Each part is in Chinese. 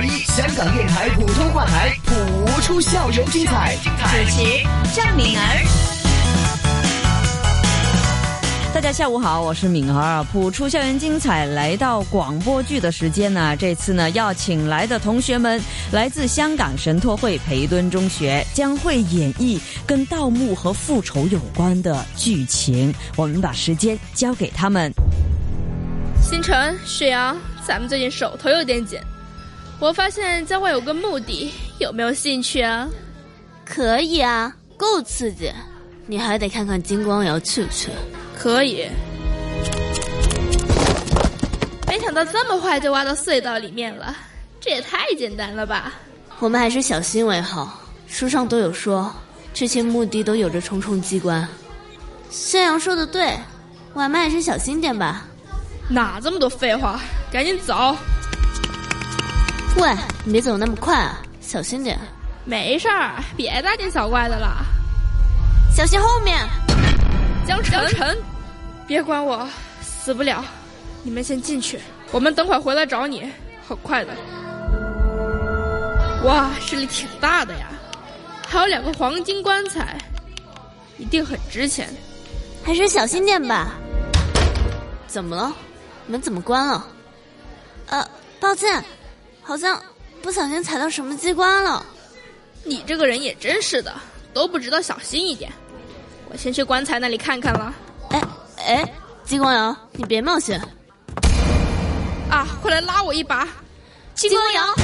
二一，香港电台普通话台谱出校园精彩。主持张敏儿。大家下午好，我是敏儿。谱出校园精彩，来到广播剧的时间呢。这次呢，要请来的同学们来自香港神托会培敦中学，将会演绎跟盗墓和复仇有关的剧情。我们把时间交给他们。星辰、旭阳，咱们最近手头有点紧，我发现郊外有个墓地，有没有兴趣啊？可以啊，够刺激。你还得看看金光瑶去不去。可以，没想到这么快就挖到隧道里面了，这也太简单了吧！我们还是小心为好。书上都有说，这些墓地都有着重重机关。宣阳说的对，我们还是小心点吧。哪这么多废话？赶紧走！喂，你别走那么快啊，小心点。没事儿，别大惊小怪的了。小心后面。江晨，别管我，死不了。你们先进去，我们等会回来找你，很快的。哇，这里挺大的呀，还有两个黄金棺材，一定很值钱。还是小心点吧。怎么了？门怎么关了？呃，抱歉，好像不小心踩到什么机关了。你这个人也真是的，都不知道小心一点。我先去棺材那里看看了。哎哎，金光瑶，你别冒险！啊，快来拉我一把！金光瑶，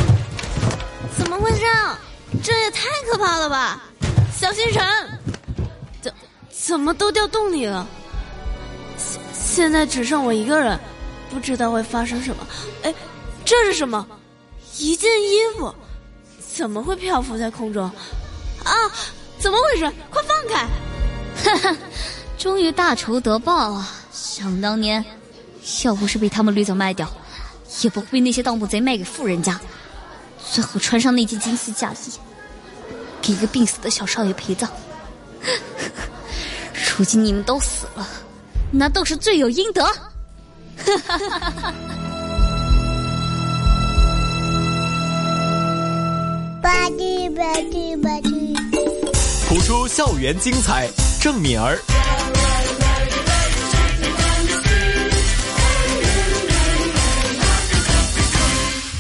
怎么会这样？这也太可怕了吧！小星辰，怎怎么都掉洞里了？现现在只剩我一个人，不知道会发生什么。哎，这是什么？一件衣服，怎么会漂浮在空中？啊，怎么回事？快放开！哈哈，终于大仇得报啊！想当年，要不是被他们掠走卖掉，也不会被那些盗墓贼卖给富人家，最后穿上那件金丝嫁衣，给一个病死的小少爷陪葬。如今你们都死了，那都是罪有应得。哈哈哈哈哈！吧唧吧唧，谱出校园精彩。郑敏儿。